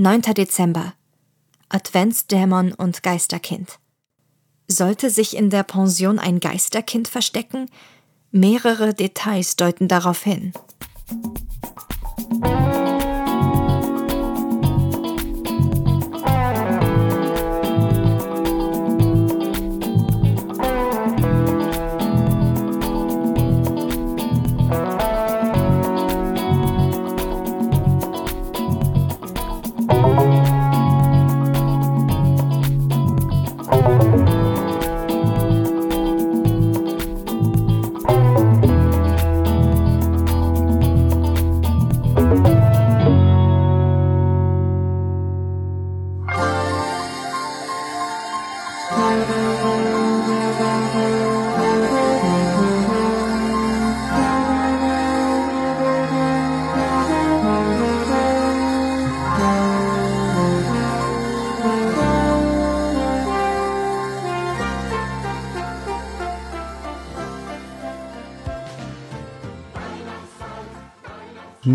9. Dezember. Adventsdämon und Geisterkind. Sollte sich in der Pension ein Geisterkind verstecken? Mehrere Details deuten darauf hin.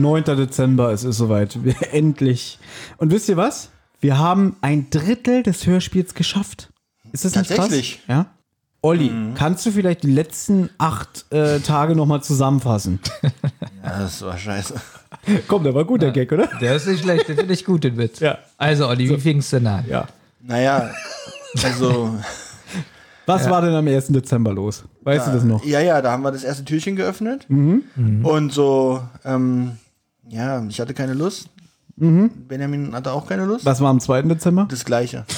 9. Dezember, es ist soweit. Wir, endlich. Und wisst ihr was? Wir haben ein Drittel des Hörspiels geschafft. Ist das nicht krass? Tatsächlich. Ja. Olli, kannst du vielleicht die letzten acht äh, Tage nochmal zusammenfassen? Ja, das war scheiße. Komm, der war gut, der Gag, oder? Der ist nicht schlecht, den finde ich gut, den Witz. Ja. Also, Olli, wie fing's denn an? Ja. Naja, also. Was war denn am 1. Dezember los? Weißt du das noch? Ja, ja, da haben wir das erste Türchen geöffnet. Mhm. Und so, ähm, ja, ich hatte keine Lust. Benjamin hatte auch keine Lust. Was war am 2. Dezember? Das gleiche.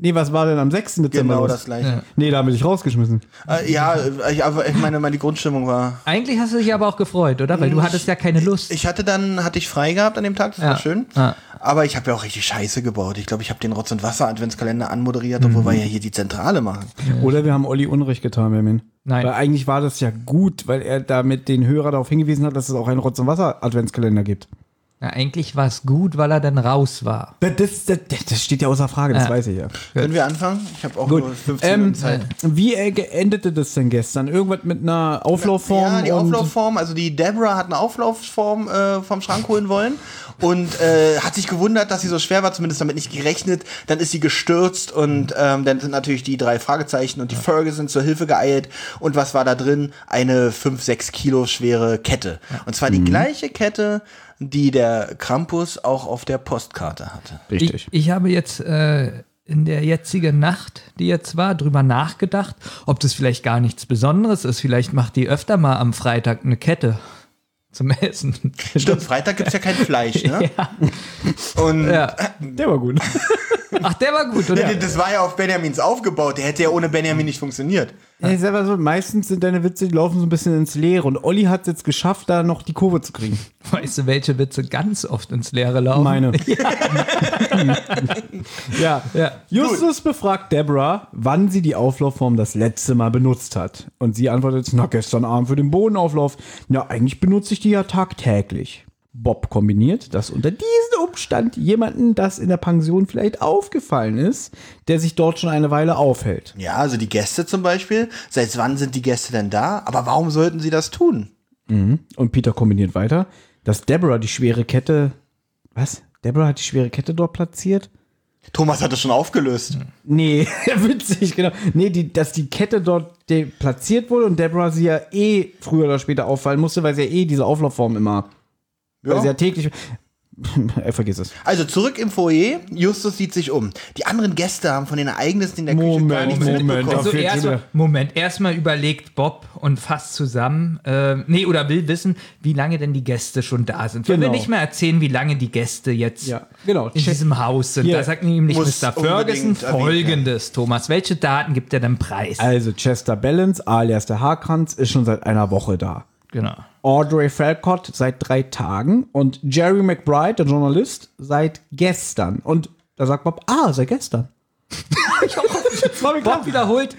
Nee, was war denn am 6. Dezember Genau los? das gleiche. Nee, da haben wir dich rausgeschmissen. Äh, ja, ich, aber ich meine, meine Grundstimmung war. Eigentlich hast du dich aber auch gefreut, oder? Weil du hattest ja keine Lust. Ich hatte dann, hatte ich frei gehabt an dem Tag, das Ja. war schön. Ja. Aber ich habe ja auch richtig Scheiße gebaut. Ich glaube, ich habe den Rotz- und Wasser-Adventskalender anmoderiert, obwohl wir ja hier die Zentrale machen. Oder wir haben Olli Unrecht getan, Benjamin. Nein. Weil eigentlich war das ja gut, weil er damit den Hörer darauf hingewiesen hat, dass es auch einen Rotz- und Wasser-Adventskalender gibt. Na, eigentlich war es gut, weil er dann raus war. Das, das, das steht ja außer Frage, das Ja. weiß ich ja. Können wir anfangen? Ich habe auch Gut. nur 15 Ähm, Minuten Zeit. wie äh, endete das denn gestern? Irgendwas mit einer Auflaufform? Ja, die Auflaufform, also die Deborah hat eine Auflaufform äh, vom Schrank holen wollen und äh, hat sich gewundert, dass sie so schwer war, zumindest damit nicht gerechnet. Dann ist sie gestürzt und ähm, dann sind natürlich die drei Fragezeichen und die Ferguson zur Hilfe geeilt. Und was war da drin? Eine 5, 6 Kilo schwere Kette. Und zwar die gleiche Kette, die der Krampus auch auf der Postkarte hatte. Richtig. Ich, ich habe jetzt äh, in der jetzigen Nacht, die jetzt war, drüber nachgedacht, ob das vielleicht gar nichts Besonderes ist. Vielleicht macht die öfter mal am Freitag eine Kette zum Essen. Stimmt, Freitag gibt's ja kein Fleisch, ne? Und Ja. Der war gut. Ach, der war gut, oder? Das war ja auf Benjamins aufgebaut. Der hätte ja ohne Benjamin nicht funktioniert. Ja, ich sag mal so, meistens sind deine Witze, die laufen so ein bisschen ins Leere. Und Olli hat es jetzt geschafft, da noch die Kurve zu kriegen. Weißt du, welche Witze ganz oft ins Leere laufen? Meine. ja. Ja. Justus befragt Deborah, wann sie die Auflaufform das letzte Mal benutzt hat. Und sie antwortet, na, gestern Abend für den Bodenauflauf. Ja, eigentlich benutze ich die ja tagtäglich. Bob kombiniert, dass unter diesem Umstand jemanden das in der Pension vielleicht aufgefallen ist, der sich dort schon eine Weile aufhält. Ja, also die Gäste zum Beispiel. Seit wann sind die Gäste denn da? Aber warum sollten sie das tun? Und Peter kombiniert weiter, dass Deborah die schwere Kette. Was? Deborah hat die schwere Kette dort platziert? Thomas hat es schon aufgelöst. Nee, witzig, genau. Nee, die, dass die Kette dort platziert wurde und Deborah sie ja eh früher oder später auffallen musste, weil sie ja eh diese Auflaufform immer. Weil sie ja täglich. er vergiss es. Also zurück im Foyer. Justus sieht sich um. Die anderen Gäste haben von den Ereignissen in der Küche gar Moment, nichts Moment, mitbekommen. Also erst mal, Moment, erstmal überlegt Bob und fasst zusammen, äh, nee, oder will wissen, wie lange denn die Gäste schon da sind. Weil wir Genau. nicht mehr erzählen, wie lange die Gäste jetzt Ja, genau. in diesem Haus sind. Hier Da sagt nämlich Mr. Ferguson folgendes, Thomas. Welche Daten gibt er denn preis? Also Chester Balance, alias der Haarkranz, ist schon seit einer Woche da. Genau. Audrey Falcott seit drei Tagen und Jerry McBride, der Journalist, seit gestern. Und da sagt Bob, ah, seit gestern. Bob wiederholt,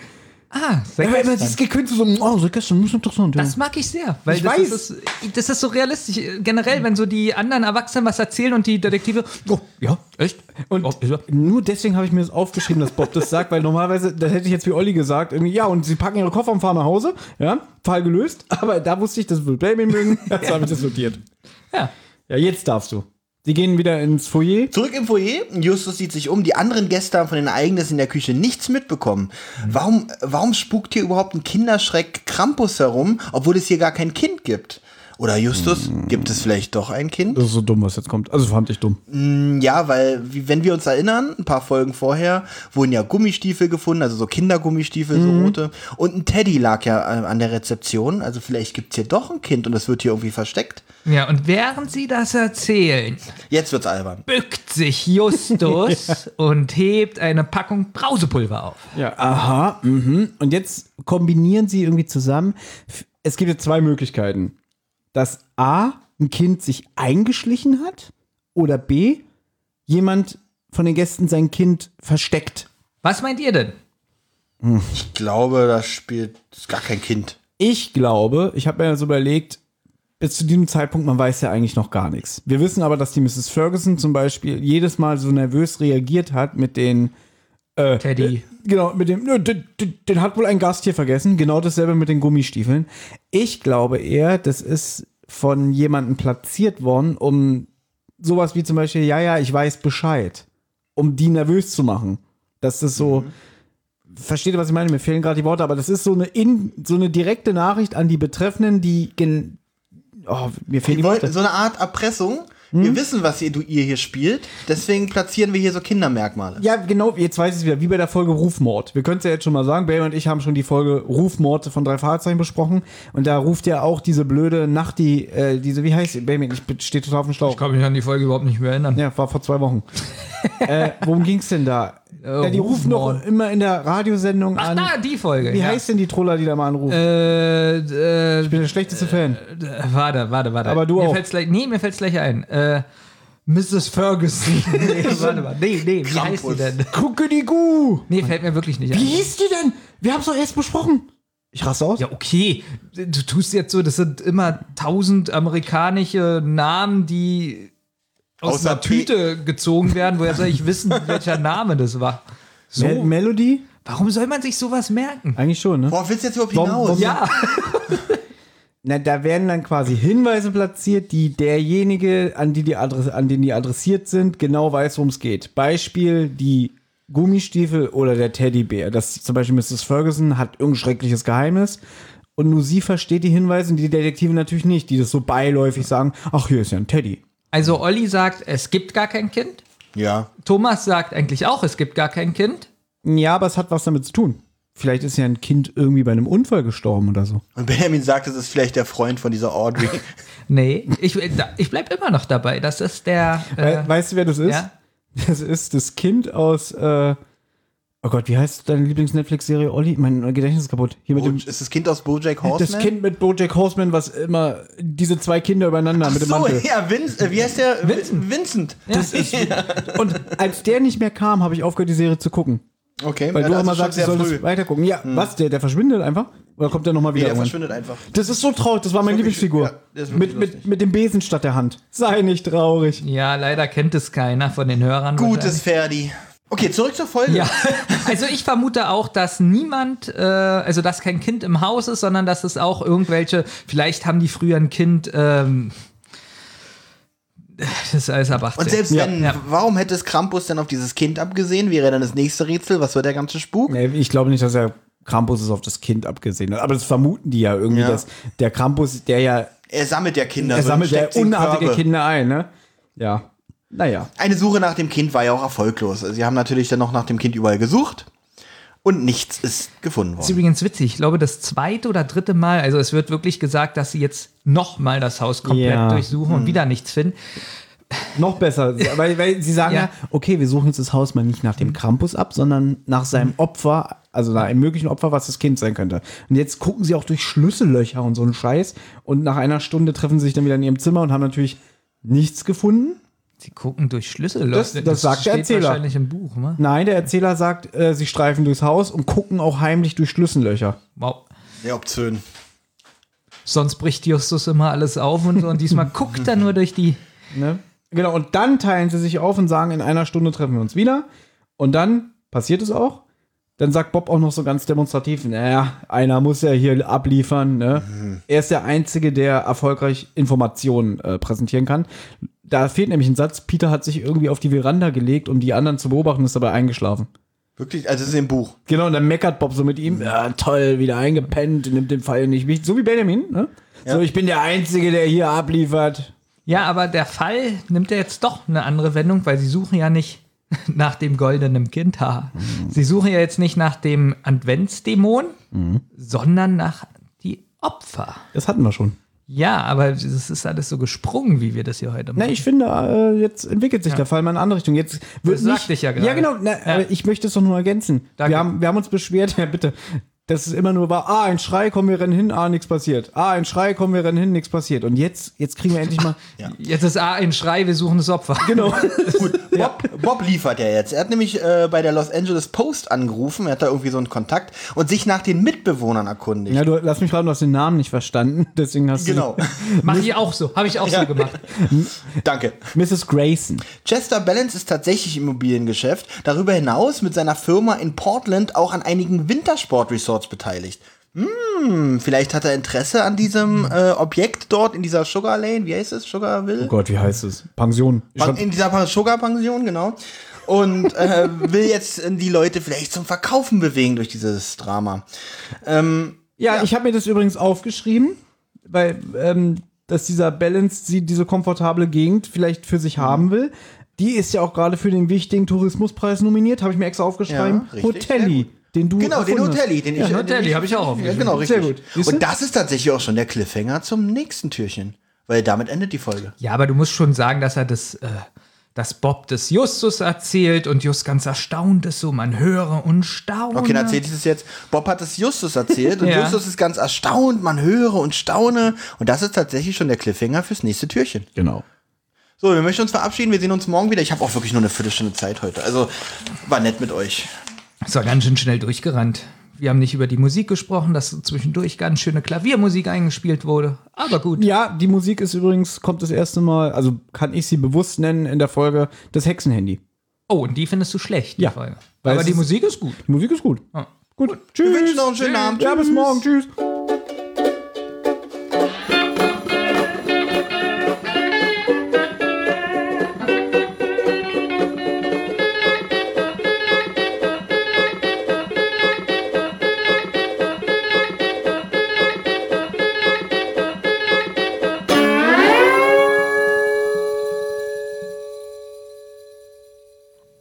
ah, seit Ja, gestern. dieses Gekünste so, oh, seit gestern, muss interessant. Ja. Das mag ich sehr, weil Ich das, weiß. Ist, das ist so realistisch. Generell, wenn so die anderen Erwachsenen was erzählen und die Detektive, oh, ja, echt? Und oh, ja. nur deswegen habe ich mir das aufgeschrieben, dass Bob das sagt, weil normalerweise, das hätte ich jetzt wie Olli gesagt, irgendwie, ja, und sie packen ihre Koffer und fahren nach Hause, ja, Fall gelöst, aber da wusste ich, das wird Baby mögen, jetzt habe ich das notiert. ja. Ja, jetzt darfst du. Die gehen wieder ins Foyer. Zurück im Foyer, Justus sieht sich um, die anderen Gäste haben von den Ereignissen in der Küche nichts mitbekommen. Warum, warum spukt hier überhaupt ein Kinderschreck Krampus herum, obwohl es hier gar kein Kind gibt? Oder Justus, gibt es vielleicht doch ein Kind? Das ist so dumm, was jetzt kommt. Also fand ich dumm. Ja, weil, wenn wir uns erinnern, ein paar Folgen vorher wurden ja Gummistiefel gefunden, also so Kindergummistiefel, so rote. Und ein Teddy lag ja äh, an der Rezeption. Also vielleicht gibt's hier doch ein Kind und es wird hier irgendwie versteckt. Ja, und während sie das erzählen, Jetzt wird's albern. bückt sich Justus und hebt eine Packung Brausepulver auf. Ja, aha. Mhm. Und jetzt kombinieren sie irgendwie zusammen. Es gibt jetzt zwei Möglichkeiten. Dass A, ein Kind sich eingeschlichen hat oder B, jemand von den Gästen sein Kind versteckt. Was meint ihr denn? Ich glaube, das spielt das ist gar kein Kind. Ich glaube, ich habe mir so überlegt, bis zu diesem Zeitpunkt, man weiß ja eigentlich noch gar nichts. Wir wissen aber, dass die Mrs. Ferguson zum Beispiel jedes Mal so nervös reagiert hat mit den Teddy. Genau, mit dem, den, den, hat wohl ein Gast hier vergessen. Genau dasselbe mit den Gummistiefeln. Ich glaube eher, das ist von jemandem platziert worden, um sowas wie zum Beispiel, ja, ja, ich weiß Bescheid. Um die nervös zu machen. Das ist so, versteht ihr, was ich meine? Mir fehlen gerade die Worte, aber das ist so eine, in, so eine direkte Nachricht an die Betreffenden, die, oh, mir fehlen Die wollten so eine Art Erpressung. Wir wissen, was ihr, du, ihr hier spielt, deswegen platzieren wir hier so Kindermerkmale. Ja, genau, jetzt weiß ich es wieder, wie bei der Folge Rufmord. Wir können es ja jetzt schon mal sagen, Baby und ich haben schon die Folge Rufmord von drei Fahrzeichen besprochen und da ruft ja auch diese blöde Nacht, die, äh, diese, wie heißt sie? Baby, ich stehe total auf dem Schlauch. Ich kann mich an die Folge überhaupt nicht mehr erinnern. Ja, war vor zwei Wochen. äh, worum ging's denn da? Ja, die rufen doch immer in der Radiosendung Ach, an. da, die Folge. Wie ja. heißt denn die Troller, die da mal anruft? Äh, äh, ich bin der schlechteste Fan. äh, warte, warte, warte. Aber du mir auch. Fällt's gleich, nee, mir fällt's gleich ein. Äh, Mrs. Ferguson. nee, warte mal. Nee, nee, wie heißt die Krampus. denn? Gucke die Gu! Nee, fällt mir wirklich nicht Wie ein. hieß die denn? Wir haben's doch erst besprochen. Ich raste aus. Ja, okay. Du tust jetzt so, das sind immer tausend amerikanische Namen, die aus Außer einer Tüte gezogen werden. Woher soll ich wissen, welcher Name das war? So, Mel Melody? warum soll man sich sowas merken? Eigentlich schon, ne? Worauf willst du jetzt überhaupt hinaus? warum- Ja, Na, da werden dann quasi Hinweise platziert, die derjenige, an, die die Adress an den die adressiert sind, genau weiß, worum es geht. Beispiel die Gummistiefel oder der Teddybär. Das zum Beispiel Mrs. Ferguson hat irgendein schreckliches Geheimnis und nur sie versteht die Hinweise und die Detektive natürlich nicht, die das so beiläufig sagen, ach, hier ist ja ein Teddy. Also Olli sagt, es gibt gar kein Kind. Ja. Thomas sagt eigentlich auch, es gibt gar kein Kind. Ja, aber es hat was damit zu tun. Vielleicht ist ja ein Kind irgendwie bei einem Unfall gestorben oder so. Und Benjamin sagt, es ist vielleicht der Freund von dieser Audrey. Nee, ich, ich bleib immer noch dabei. Das ist der. Äh, We weißt du, wer das ist? ja? Das ist das Kind aus, äh, oh Gott, wie heißt deine Lieblings-Netflix-Serie, Olli? Mein Gedächtnis ist kaputt. Hier mit dem, ist das Kind aus Bojack Horseman? das Kind mit Bojack Horseman, was immer diese zwei Kinder übereinander mit dem so, Mantel. ja, Vince, äh, wie heißt der? Vincent. Vincent. Das ist, und als der nicht mehr kam, habe ich aufgehört, die Serie zu gucken. Okay, Weil ja, du immer sagst, ich sehr soll früh. weitergucken. Ja, was? Der, der verschwindet einfach? Oder kommt der nochmal Nee, wieder? der irgendwann? verschwindet einfach. das ist so traurig, das war meine Lieblingsfigur. ja, mit, mit, mit dem Besen statt der Hand. Sei nicht traurig. ja, leider kennt es keiner von den Hörern. Gutes Ferdi. Okay, zurück zur Folge. Ja, also ich vermute auch, dass niemand, äh, also dass kein Kind im Haus ist, sondern dass es auch irgendwelche, vielleicht haben die früher ein Kind, ähm, das ist alles ab 18. Und selbst wenn, Ja. warum hätte es Krampus denn auf dieses Kind abgesehen? Wäre dann das nächste Rätsel. Was wird der ganze Spuk? Nee, ich glaube nicht, dass er Krampus ist auf das Kind abgesehen hat. Aber das vermuten die ja irgendwie, Ja. dass der Krampus, der ja, Er sammelt ja Kinder. er sammelt ja unartige Körbe. Kinder ein, ne? Ja. Naja. Eine Suche nach dem Kind war ja auch erfolglos. Sie haben natürlich dann noch nach dem Kind überall gesucht und nichts ist gefunden Das ist worden. übrigens witzig. Ich glaube, das zweite oder dritte Mal, also es wird wirklich gesagt, dass sie jetzt nochmal das Haus komplett Ja. durchsuchen und wieder nichts finden. Noch besser, weil, weil sie sagen ja. Ja. okay, wir suchen jetzt das Haus mal nicht nach dem Krampus ab, sondern nach seinem Opfer, also nach einem möglichen Opfer, was das Kind sein könnte. Und jetzt gucken sie auch durch Schlüssellöcher und so einen Scheiß und nach einer Stunde treffen sie sich dann wieder in ihrem Zimmer und haben natürlich nichts gefunden. Sie gucken durch Schlüssel. Das- das sagt der Erzähler. wahrscheinlich im Buch, ne? Nein, der Erzähler sagt, äh, sie streifen durchs Haus und gucken auch heimlich durch Schlüssellöcher. Wow. Sehr obszön. Sonst bricht Justus immer alles auf und so. Und diesmal guckt er nur durch die. Ne? Genau, und dann teilen sie sich auf und sagen, in einer Stunde treffen wir uns wieder. Und dann passiert es auch. Dann sagt Bob auch noch so ganz demonstrativ, naja, einer muss ja hier abliefern. Ne? Er ist der Einzige, der erfolgreich Informationen äh, präsentieren kann. Da fehlt nämlich ein Satz. Peter hat sich irgendwie auf die Veranda gelegt, um die anderen zu beobachten, ist dabei eingeschlafen. Wirklich, also es ist im Buch. Genau, und dann meckert Bob so mit ihm. Ja, toll, wieder eingepennt, nimmt den Fall nicht wichtig. So wie Benjamin, ne? So, ich bin der Einzige, der hier abliefert. Ja, aber der Fall nimmt ja jetzt doch eine andere Wendung, weil sie suchen ja nicht nach dem goldenen Kindhaar. Sie suchen ja jetzt nicht nach dem Adventsdämon, sondern nach die Opfer. Das hatten wir schon. Ja, aber es ist alles so gesprungen, wie wir das hier heute Na, machen. ich finde, äh, jetzt entwickelt sich der Fall mal in eine andere Richtung. Jetzt wird Das sagte ich ja gerade. Ja, genau. Na, aber ich möchte es doch nur ergänzen. Danke. Wir haben, wir haben uns beschwert, ja bitte, dass es immer nur war, ah, ein Schrei, kommen wir rennen hin, ah, nichts passiert. Ah, ein Schrei, kommen wir rennen hin, nichts passiert. Und jetzt, jetzt kriegen wir endlich mal. Jetzt ist A ein Schrei, wir suchen das Opfer. Genau. Gut, Bob, Bob liefert ja jetzt. Er hat nämlich äh, bei der Los Angeles Post angerufen, er hat da irgendwie so einen Kontakt und sich nach den Mitbewohnern erkundigt. Ja, du lass mich raten, du hast den Namen nicht verstanden. Deswegen hast Genau. Mache ich auch so. Habe ich auch Ja. so gemacht. Danke. du Mrs. Grayson. Chester Balance ist tatsächlich im Immobiliengeschäft, darüber hinaus mit seiner Firma in Portland auch an einigen Wintersportresorts beteiligt. Hm, vielleicht hat er Interesse an diesem äh, Objekt dort in dieser Sugar Lane, wie heißt es? Sugarville? Oh Gott, wie heißt es? Pension. Pan- in dieser Sugar-Pension, genau. Und äh, will jetzt äh, die Leute vielleicht zum Verkaufen bewegen durch dieses Drama. Ähm, Ja, ich habe mir das übrigens aufgeschrieben, weil ähm, dass dieser Balance sie diese komfortable Gegend vielleicht für sich haben will. Die ist ja auch gerade für den wichtigen Tourismuspreis nominiert, habe ich mir extra aufgeschrieben. Ja, richtig, Hotelli. Den du genau, den. Hotelli, den ich. Ja, den Hotelli ich- habe ich auch Ja, aufgeschrieben. genau, richtig. Sehr gut. Siehst du? Und das ist tatsächlich auch schon der Cliffhanger zum nächsten Türchen. Weil damit endet die Folge. Ja, aber du musst schon sagen, dass er das, äh, dass Bob das Justus erzählt und Just ganz erstaunt ist, so man höre und staune. Okay, dann erzähle ich das jetzt. Bob hat es Justus erzählt und Ja. Justus ist ganz erstaunt, man höre und staune. Und das ist tatsächlich schon der Cliffhanger fürs nächste Türchen. Genau. So, wir möchten uns verabschieden. Wir sehen uns morgen wieder. Ich habe auch wirklich nur eine Viertelstunde Zeit heute. Also war nett mit euch. Ist war ganz schön schnell durchgerannt. Wir haben nicht über die Musik gesprochen, dass zwischendurch ganz schöne Klaviermusik eingespielt wurde. Aber gut. Ja, die Musik ist übrigens, kommt das erste Mal, also kann ich sie bewusst nennen in der Folge, das Hexenhandy. Oh, und die findest du schlecht, die Ja, Folge. Aber es die Musik ist gut. Die Musik ist gut. Gut. Tschüss. Wir wünschen noch einen schönen Abend. Ja, bis morgen. Tschüss.